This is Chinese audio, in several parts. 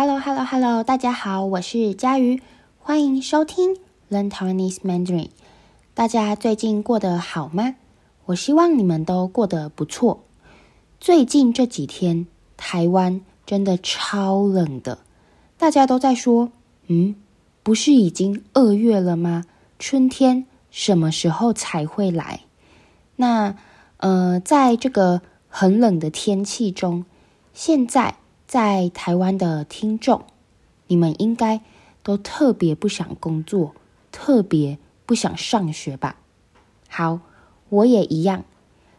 Hello，Hello，Hello，大家好，我是佳瑜，欢迎收听 Learn Taiwanese Mandarin。大家最近过得好吗？我希望你们都过得不错。最近这几天，台湾真的超冷的，大家都在说，嗯，不是已经二月了吗？春天什么时候才会来？那，呃，在这个很冷的天气中，现在。在台湾的听众，你们应该都特别不想工作，特别不想上学吧？好，我也一样，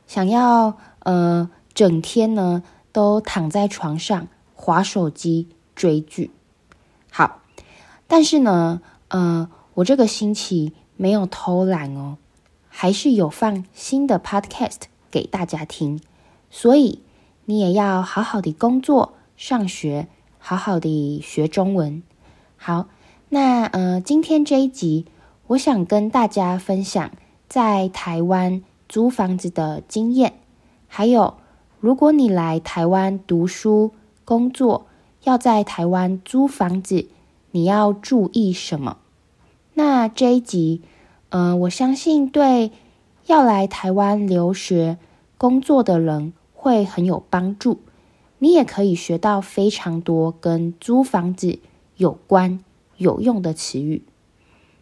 想要呃整天呢都躺在床上滑手机追剧。好，但是呢，呃，我这个星期没有偷懒哦，还是有放新的 podcast 给大家听，所以你也要好好的工作。上学，好好的学中文。好，那呃，今天这一集，我想跟大家分享在台湾租房子的经验，还有如果你来台湾读书、工作，要在台湾租房子，你要注意什么？那这一集，呃，我相信对要来台湾留学、工作的人会很有帮助。你也可以学到非常多跟租房子有关有用的词语。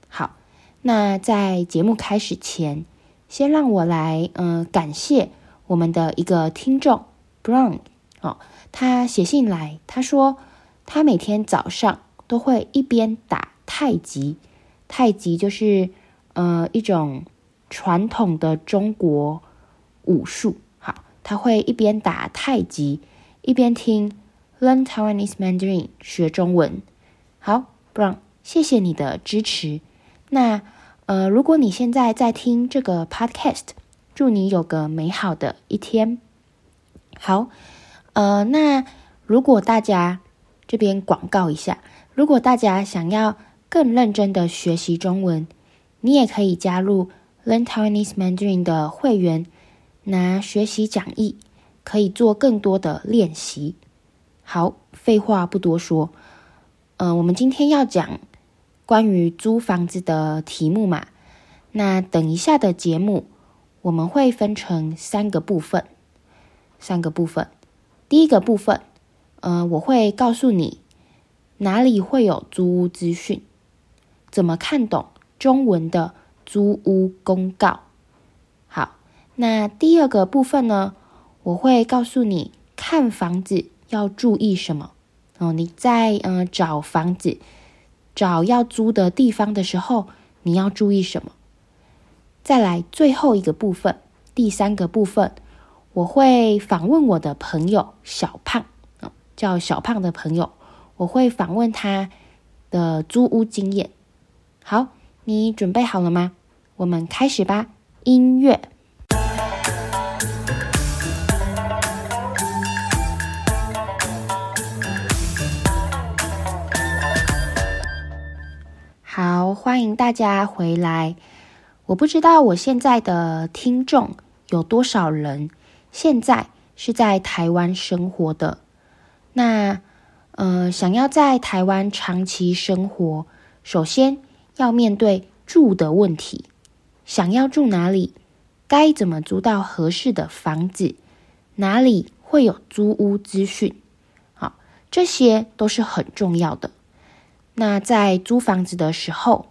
好，那在节目开始前，先让我来嗯、感谢我们的一个听众 Brown 哦，他写信来，他说他每天早上都会一边打太极，太极就是呃一种传统的中国武术。好，他会一边打太极。一边听 Learn Taiwanese Mandarin 学中文，好，Brown，谢谢你的支持。那呃，如果你现在在听这个 Podcast，祝你有个美好的一天。好，呃，那如果大家这边广告一下，如果大家想要更认真的学习中文，你也可以加入 Learn Taiwanese Mandarin 的会员，拿学习讲义。可以做更多的练习。好，废话不多说，呃，我们今天要讲关于租房子的题目嘛。那等一下的节目，我们会分成三个部分。三个部分，第一个部分，呃，我会告诉你哪里会有租屋资讯，怎么看懂中文的租屋公告。好，那第二个部分呢？我会告诉你看房子要注意什么哦。你在嗯、找房子、找要租的地方的时候，你要注意什么？再来最后一个部分，第三个部分，我会访问我的朋友小胖，哦，叫小胖的朋友，我会访问他的租屋经验。好，你准备好了吗？我们开始吧，音乐。欢迎大家回来。我不知道我现在的听众有多少人现在是在台湾生活的。那，呃，想要在台湾长期生活，首先要面对住的问题。想要住哪里？该怎么租到合适的房子？哪里会有租屋资讯？好，这些都是很重要的。那在租房子的时候，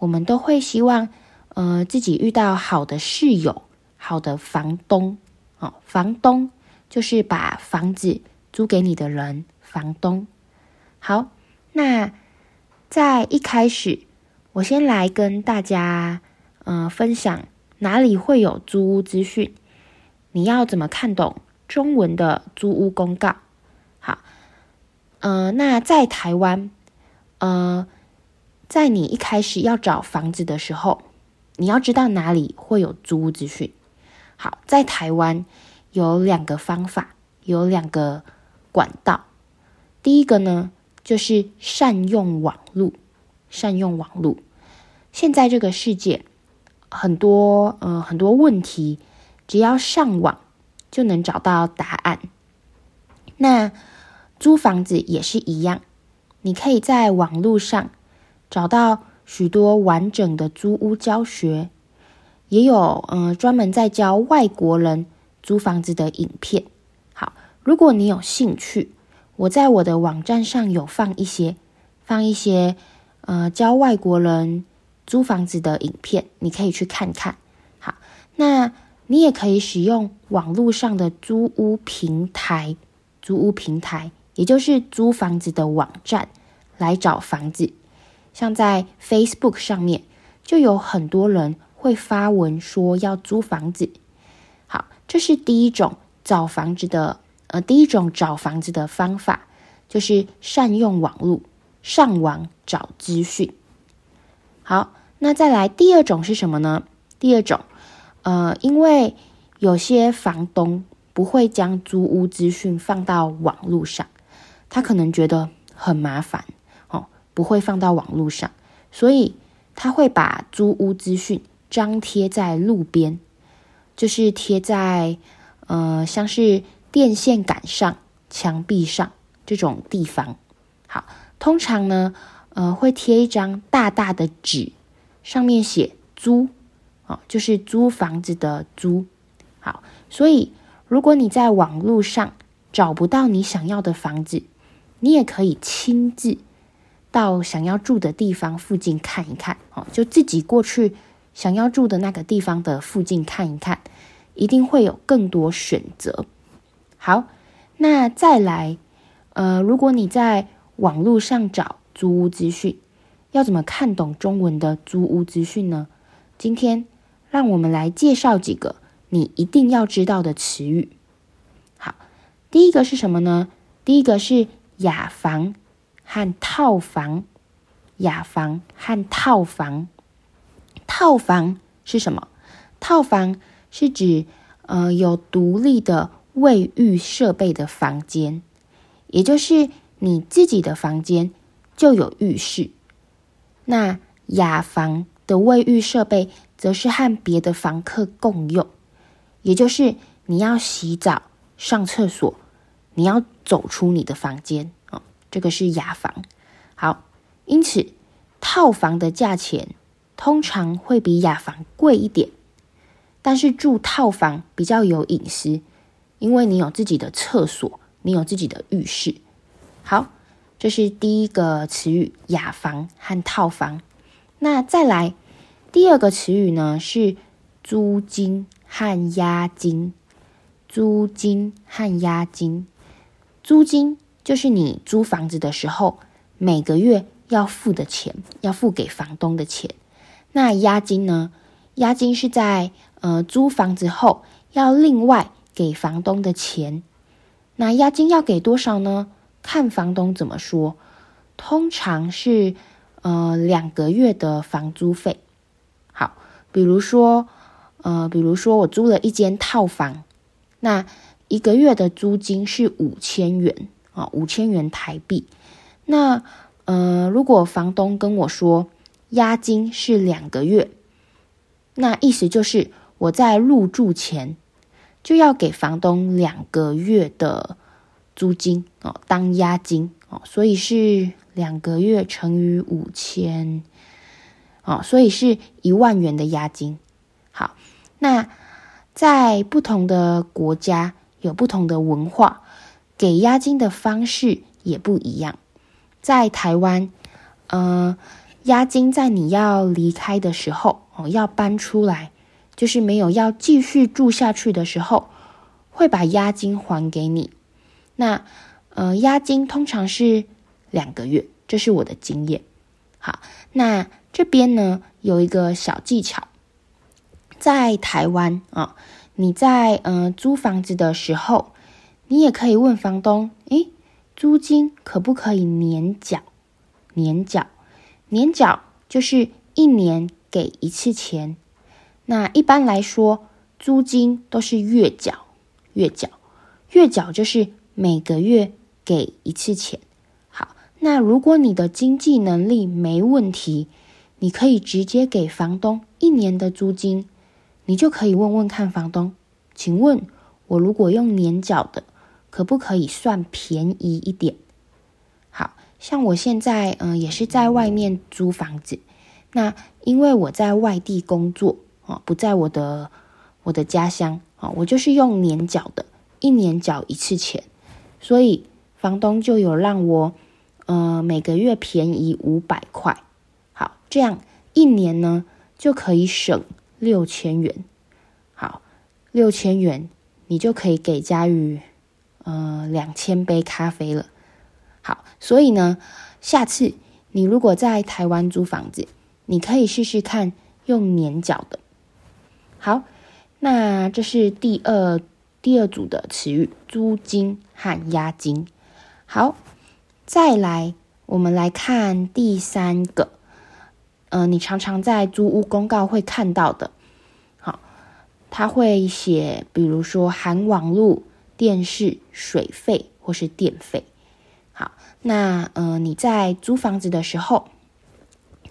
我们都会希望，呃，自己遇到好的室友、好的房东。哦，房东就是把房子租给你的人，房东。好，那在一开始，我先来跟大家，呃，分享哪里会有租屋资讯，你要怎么看懂中文的租屋公告？好，呃，那在台湾。呃，在你一开始要找房子的时候，你要知道哪里会有租屋资讯。好，在台湾有两个方法，有两个管道。第一个呢，就是善用网络，善用网络。现在这个世界很多呃很多问题，只要上网就能找到答案。那租房子也是一样。你可以在网络上找到许多完整的租屋教学，也有嗯、专门在教外国人租房子的影片。好，如果你有兴趣，我在我的网站上有放一些放一些呃教外国人租房子的影片，你可以去看看。好，那你也可以使用网络上的租屋平台，租屋平台，也就是租房子的网站来找房子。像在 Facebook 上面，就有很多人会发文说要租房子。好，这是第一种找房子的，呃，第一种找房子的方法，就是善用网络，上网找资讯。好，那再来第二种是什么呢？第二种，呃，因为有些房东不会将租屋资讯放到网络上，他可能觉得很麻烦，不会放到网络上，所以他会把租屋资讯张贴在路边，就是贴在呃，像是电线杆上、墙壁上这种地方。好，通常呢，呃，会贴一张大大的纸，上面写租。哦就是租房子的租，好，所以如果你在网络上找不到你想要的房子，你也可以亲自到想要住的地方附近看一看，哦，就自己过去想要住的那个地方的附近看一看，一定会有更多选择。好，那再来，呃，如果你在网络上找租屋资讯，要怎么看懂中文的租屋资讯呢？今天。让我们来介绍几个你一定要知道的词语。好，第一个是什么呢？第一个是雅房和套房。雅房和套房，套房是什么？套房是指呃有独立的卫浴设备的房间，也就是你自己的房间就有浴室。那雅房的卫浴设备，则是和别的房客共用，也就是你要洗澡、上厕所，你要走出你的房间。这个是雅房。好，因此套房的价钱通常会比雅房贵一点，但是住套房比较有隐私，因为你有自己的厕所，你有自己的浴室。好，这是第一个词语：雅房和套房。那再来。第二个词语呢是租金和押金，租金和押金，租金就是你租房子的时候每个月要付的钱，要付给房东的钱。那押金呢？押金是在呃租房子后要另外给房东的钱。那押金要给多少呢？看房东怎么说，通常是呃两个月的房租费。好比如说，呃，比如说我租了一间套房，那一个月的租金是五千元啊，五千元台币。那呃，如果房东跟我说押金是两个月，那意思就是我在入住前就要给房东两个月的租金哦，当押金哦，所以是两个月乘以五千。哦，所以是一万元的押金。好，那在不同的国家有不同的文化，给押金的方式也不一样。在台湾，呃，押金在你要离开的时候，哦，要搬出来，就是没有要继续住下去的时候，会把押金还给你。那呃，押金通常是两个月，这是我的经验。好，那。这边呢，有一个小技巧，在台湾啊，你在呃租房子的时候，你也可以问房东，诶，租金可不可以年缴？年缴，年缴就是一年给一次钱。那一般来说，租金都是月缴，月缴，月缴就是每个月给一次钱。好，那如果你的经济能力没问题。你可以直接给房东一年的租金，你就可以问问看房东，请问我如果用年缴的，可不可以算便宜一点？好，像我现在嗯、也是在外面租房子，那因为我在外地工作啊，不在我的我的家乡啊，我就是用年缴的，一年缴一次钱，所以房东就有让我呃每个月便宜五百块，好，这样一年呢就可以省六千元，好，六千元你就可以给家瑜呃两千杯咖啡了。好，所以呢，下次你如果在台湾租房子，你可以试试看用年缴的。好，那这是第二第二组的词语：租金和押金。好，再来，我们来看第三个。呃，你常常在租屋公告会看到的，好，他会写，比如说含网络、电视、水费或是电费。好，那呃，你在租房子的时候，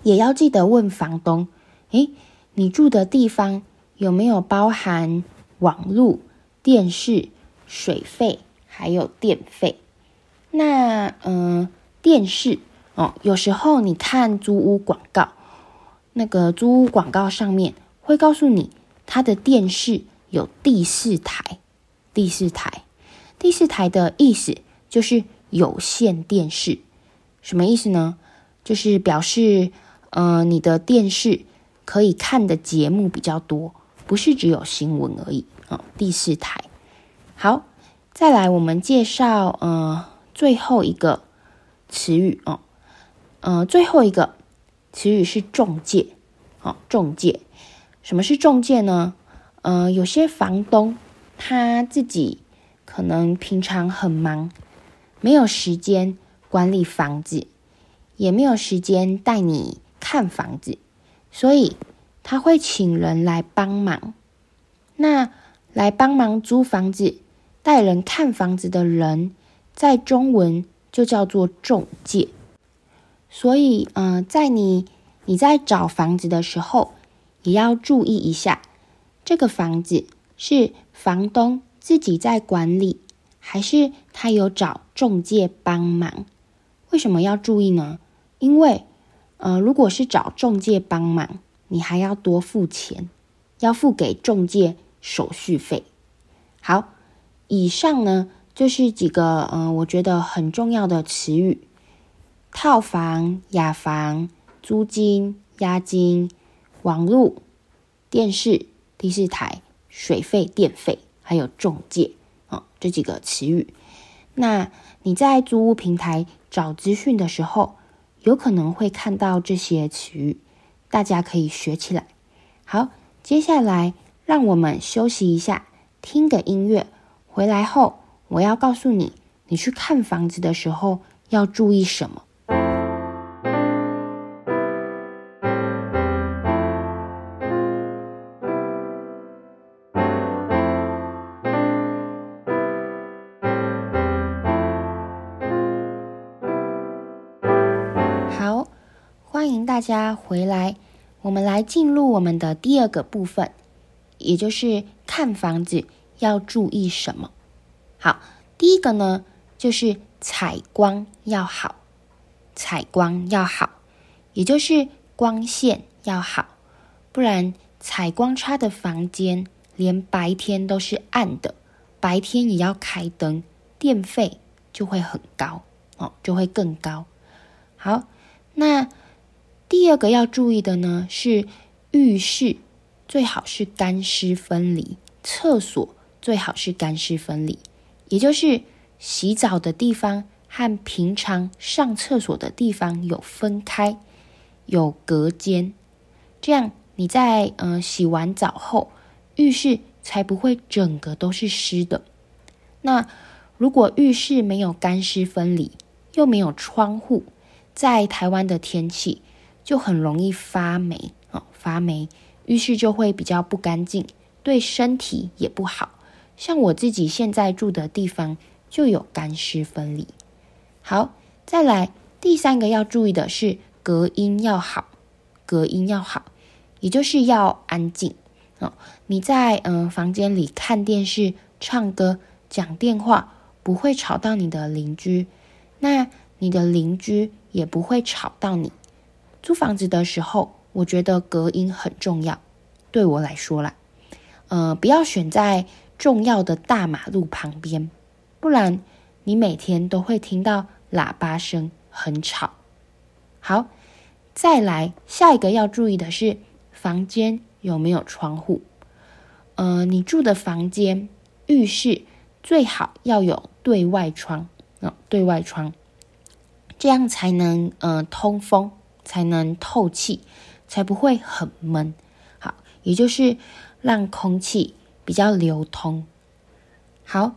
也要记得问房东，诶，你住的地方有没有包含网络、电视、水费还有电费？那呃，电视哦，有时候你看租屋广告，那个租屋广告上面会告诉你，它的电视有第四台，第四台，第四台的意思就是。有线电视什么意思呢？就是表示，呃，你的电视可以看的节目比较多，不是只有新闻而已啊，哦。第四台，好，再来我们介绍呃最后一个词语哦，呃最后一个词语是中介哦，中介，什么是中介呢？呃，有些房东他自己可能平常很忙。没有时间管理房子，也没有时间带你看房子，所以他会请人来帮忙。那来帮忙租房子、带人看房子的人，在中文就叫做中介。所以，嗯、在你你在找房子的时候，也要注意一下，这个房子是房东自己在管理。还是他有找中介帮忙？为什么要注意呢？因为，呃，如果是找中介帮忙，你还要多付钱，要付给中介手续费。好，以上呢就是几个，嗯、呃，我觉得很重要的词语：套房、雅房、租金、押金、网络、电视、第四台、水费、电费，还有中介。哦，这几个词语，那你在租屋平台找资讯的时候，有可能会看到这些词语，大家可以学起来。好，接下来让我们休息一下，听个音乐。回来后，我要告诉你，你去看房子的时候要注意什么。欢迎大家回来，我们来进入我们的第二个部分，也就是看房子要注意什么。好，第一个呢，就是采光要好，采光要好，也就是光线要好，不然采光差的房间，连白天都是暗的，白天也要开灯，电费就会很高哦，就会更高。好，那。第二个要注意的呢，是浴室最好是干湿分离，厕所最好是干湿分离，也就是洗澡的地方和平常上厕所的地方有分开，有隔间，这样你在呃洗完澡后，浴室才不会整个都是湿的。那如果浴室没有干湿分离，又没有窗户，在台湾的天气，就很容易发霉哦，发霉，浴室就会比较不干净，对身体也不好。像我自己现在住的地方就有干湿分离。好，再来第三个要注意的是隔音要好，隔音要好，也就是要安静哦。你在嗯、房间里看电视、唱歌、讲电话，不会吵到你的邻居。那你的邻居也不会吵到你。租房子的时候，我觉得隔音很重要。对我来说啦，呃，不要选在重要的大马路旁边，不然你每天都会听到喇叭声，很吵。好，再来下一个要注意的是，房间有没有窗户？呃，你住的房间浴室最好要有对外窗，呃，对外窗，这样才能呃通风，才能透气，才不会很闷。好，也就是让空气比较流通。好，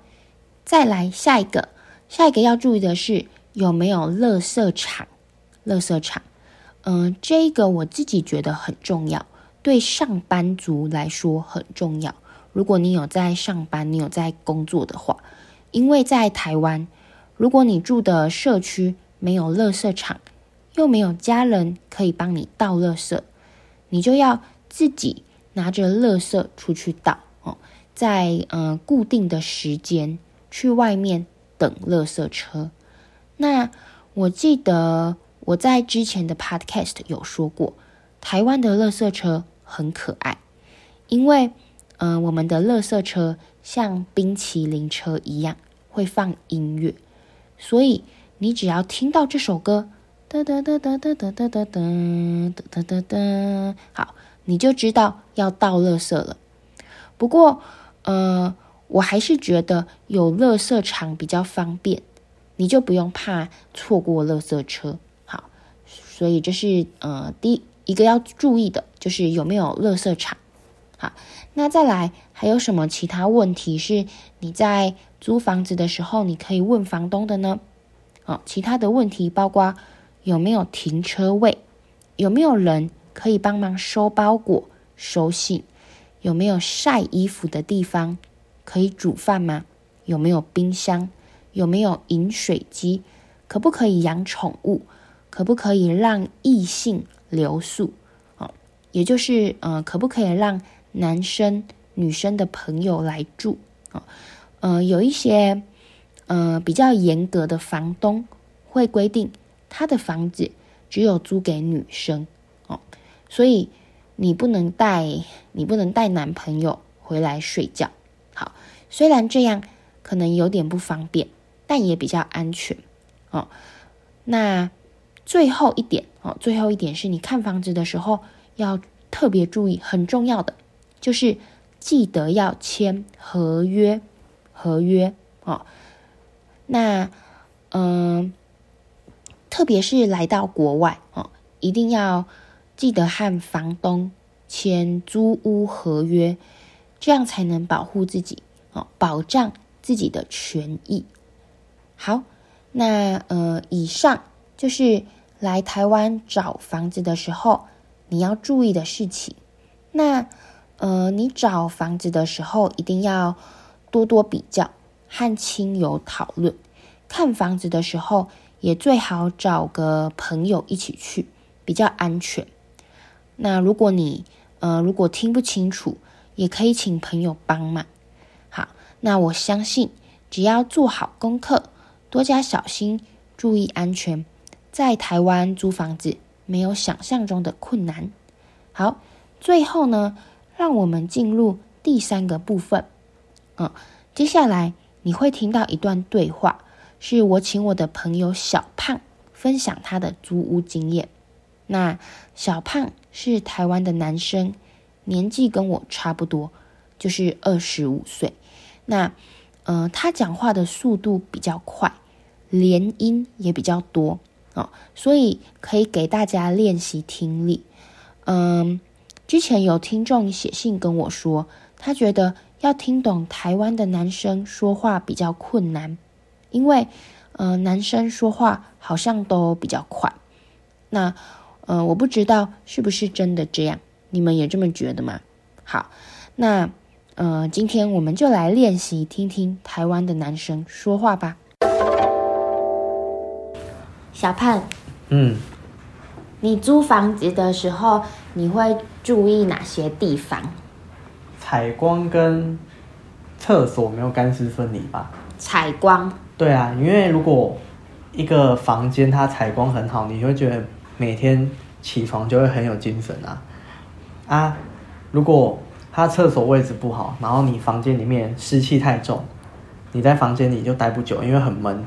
再来下一个，下一个要注意的是有没有垃圾场。垃圾场，嗯、呃，这个我自己觉得很重要，对上班族来说很重要。如果你有在上班，你有在工作的话，因为在台湾，如果你住的社区没有垃圾场，又没有家人可以帮你倒垃圾，你就要自己拿着垃圾出去倒哦，在呃固定的时间去外面等垃圾车。那我记得。我在之前的 podcast 有说过，台湾的垃圾车很可爱，因为，嗯、我们的垃圾车像冰淇淋车一样会放音乐，所以你只要听到这首歌，哒哒哒哒哒哒哒哒哒哒哒哒，好，你就知道要倒垃圾了。不过，呃，我还是觉得有垃圾场比较方便，你就不用怕错过垃圾车。好所以这是呃第一，一个要注意的，就是有没有垃圾场。好，那再来还有什么其他问题是你在租房子的时候你可以问房东的呢？哦，其他的问题包括有没有停车位，有没有人可以帮忙收包裹、收信，有没有晒衣服的地方，可以煮饭吗？有没有冰箱？有没有饮水机？可不可以养宠物？可不可以让异性留宿？哦，也就是呃，可不可以让男生、女生的朋友来住？哦，呃，有一些呃比较严格的房东会规定，他的房子只有租给女生哦，所以你不能带你不能带男朋友回来睡觉。好，虽然这样可能有点不方便，但也比较安全哦。那。最后一点哦，最后一点是你看房子的时候要特别注意，很重要的就是记得要签合约，合约哦。那嗯、特别是来到国外哦，一定要记得和房东签租屋合约，这样才能保护自己哦，保障自己的权益。好，那呃，以上。就是来台湾找房子的时候，你要注意的事情。那，呃，你找房子的时候一定要多多比较，和亲友讨论。看房子的时候也最好找个朋友一起去，比较安全。那如果你，呃，如果听不清楚，也可以请朋友帮忙。好，那我相信只要做好功课，多加小心，注意安全。在台湾租房子没有想象中的困难。好，最后呢，让我们进入第三个部分。嗯，接下来你会听到一段对话，是我请我的朋友小胖分享他的租屋经验。那小胖是台湾的男生，年纪跟我差不多，就是二十五岁。那，呃，他讲话的速度比较快，连音也比较多。哦，所以可以给大家练习听力。嗯，之前有听众写信跟我说，他觉得要听懂台湾的男生说话比较困难，因为，呃，男生说话好像都比较快。那，呃，我不知道是不是真的这样，你们也这么觉得吗？好，那，呃，今天我们就来练习听听台湾的男生说话吧。小胖，嗯，你租房子的时候，你会注意哪些地方？采光跟厕所没有干湿分离吧？采光？对啊，因为如果一个房间它采光很好，你会觉得每天起床就会很有精神啊啊！如果它厕所位置不好，然后你房间里面湿气太重，你在房间里就待不久，因为很闷。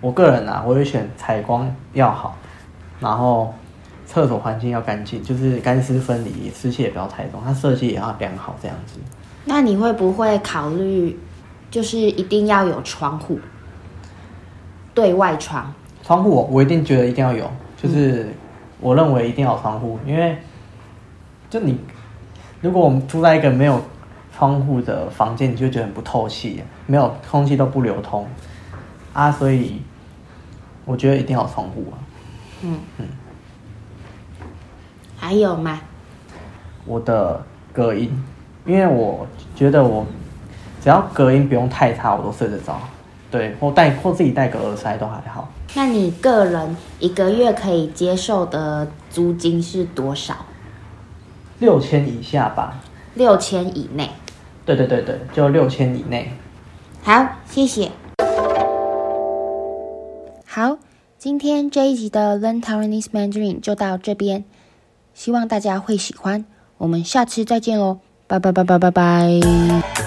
我个人啊，我会选采光要好，然后厕所环境要干净，就是干湿分离，湿气也不要太重，它设计也要良好这样子。那你会不会考虑，就是一定要有窗户，对外窗？窗户我我一定觉得一定要有，就是我认为一定要有窗户，因为就你如果我们住在一个没有窗户的房间，你就觉得很不透气，没有空气都不流通啊，所以我觉得一定要有窗户啊。嗯嗯。还有吗？我的隔音。因为我觉得我只要隔音不用太差，我都睡得着。对，或带或自己戴个耳塞都还好。那你个人一个月可以接受的租金是多少？六千以下吧。六千以内。对对对对，就六千以内。好，谢谢。好，今天这一集的 Learn Taiwanese Mandarin 就到这边，希望大家会喜欢。我们下次再见喽。拜拜拜拜拜拜。